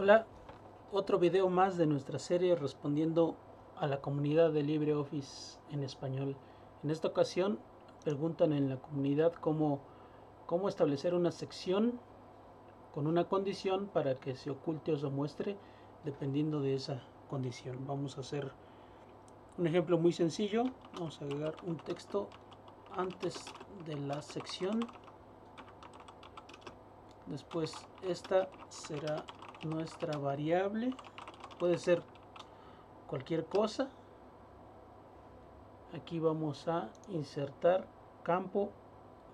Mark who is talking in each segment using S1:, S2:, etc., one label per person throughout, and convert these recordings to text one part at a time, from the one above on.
S1: Hola, otro video más de nuestra serie respondiendo a la comunidad de LibreOffice en español. En esta ocasión preguntan en la comunidad cómo, cómo establecer una sección con una condición para que se oculte o se muestre dependiendo de esa condición. Vamos a hacer un ejemplo muy sencillo. Vamos a agregar un texto antes de la sección. Después esta será nuestra variable. Puede ser cualquier cosa. Aquí vamos a insertar campo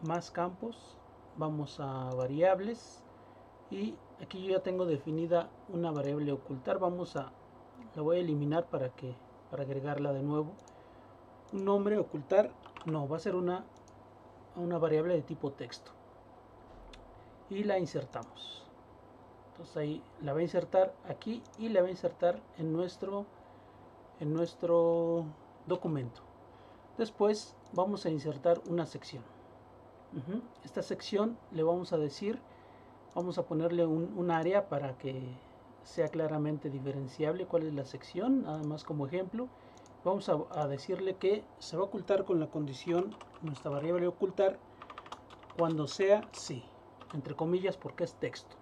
S1: más campos. Vamos a variables. Y aquí yo ya tengo definida una variable ocultar. Vamos a la voy a eliminar para que para agregarla de nuevo. Un nombre ocultar no va a ser una una variable de tipo texto. Y la insertamos entonces ahí la va a insertar aquí y la va a insertar en nuestro en nuestro documento. Después vamos a insertar una sección. Esta sección le vamos a decir vamos a ponerle un, área para que sea claramente diferenciable cuál es la sección además como ejemplo. Vamos a, a, decirle que se va a ocultar con la condición nuestra variable ocultar cuando sea sí entre comillas porque es texto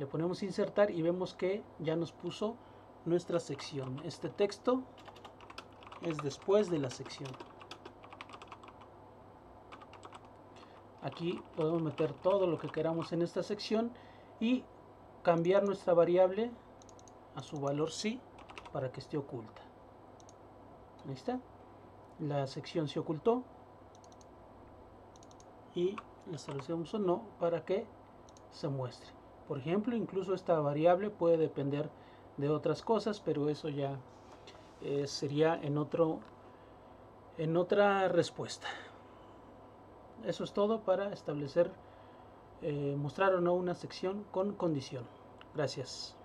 S1: le ponemos insertar y vemos que ya nos puso nuestra sección. Este texto es después de la sección. Aquí podemos meter todo lo que queramos en esta sección y cambiar nuestra variable a su valor sí para que esté oculta. Ahí está la sección se ocultó y la establecemos o no para que se muestre por ejemplo, incluso esta variable puede depender de otras cosas, pero eso ya eh, sería en, otro, en otra respuesta. Eso es todo para establecer, eh, mostrar o no una sección con condición. Gracias.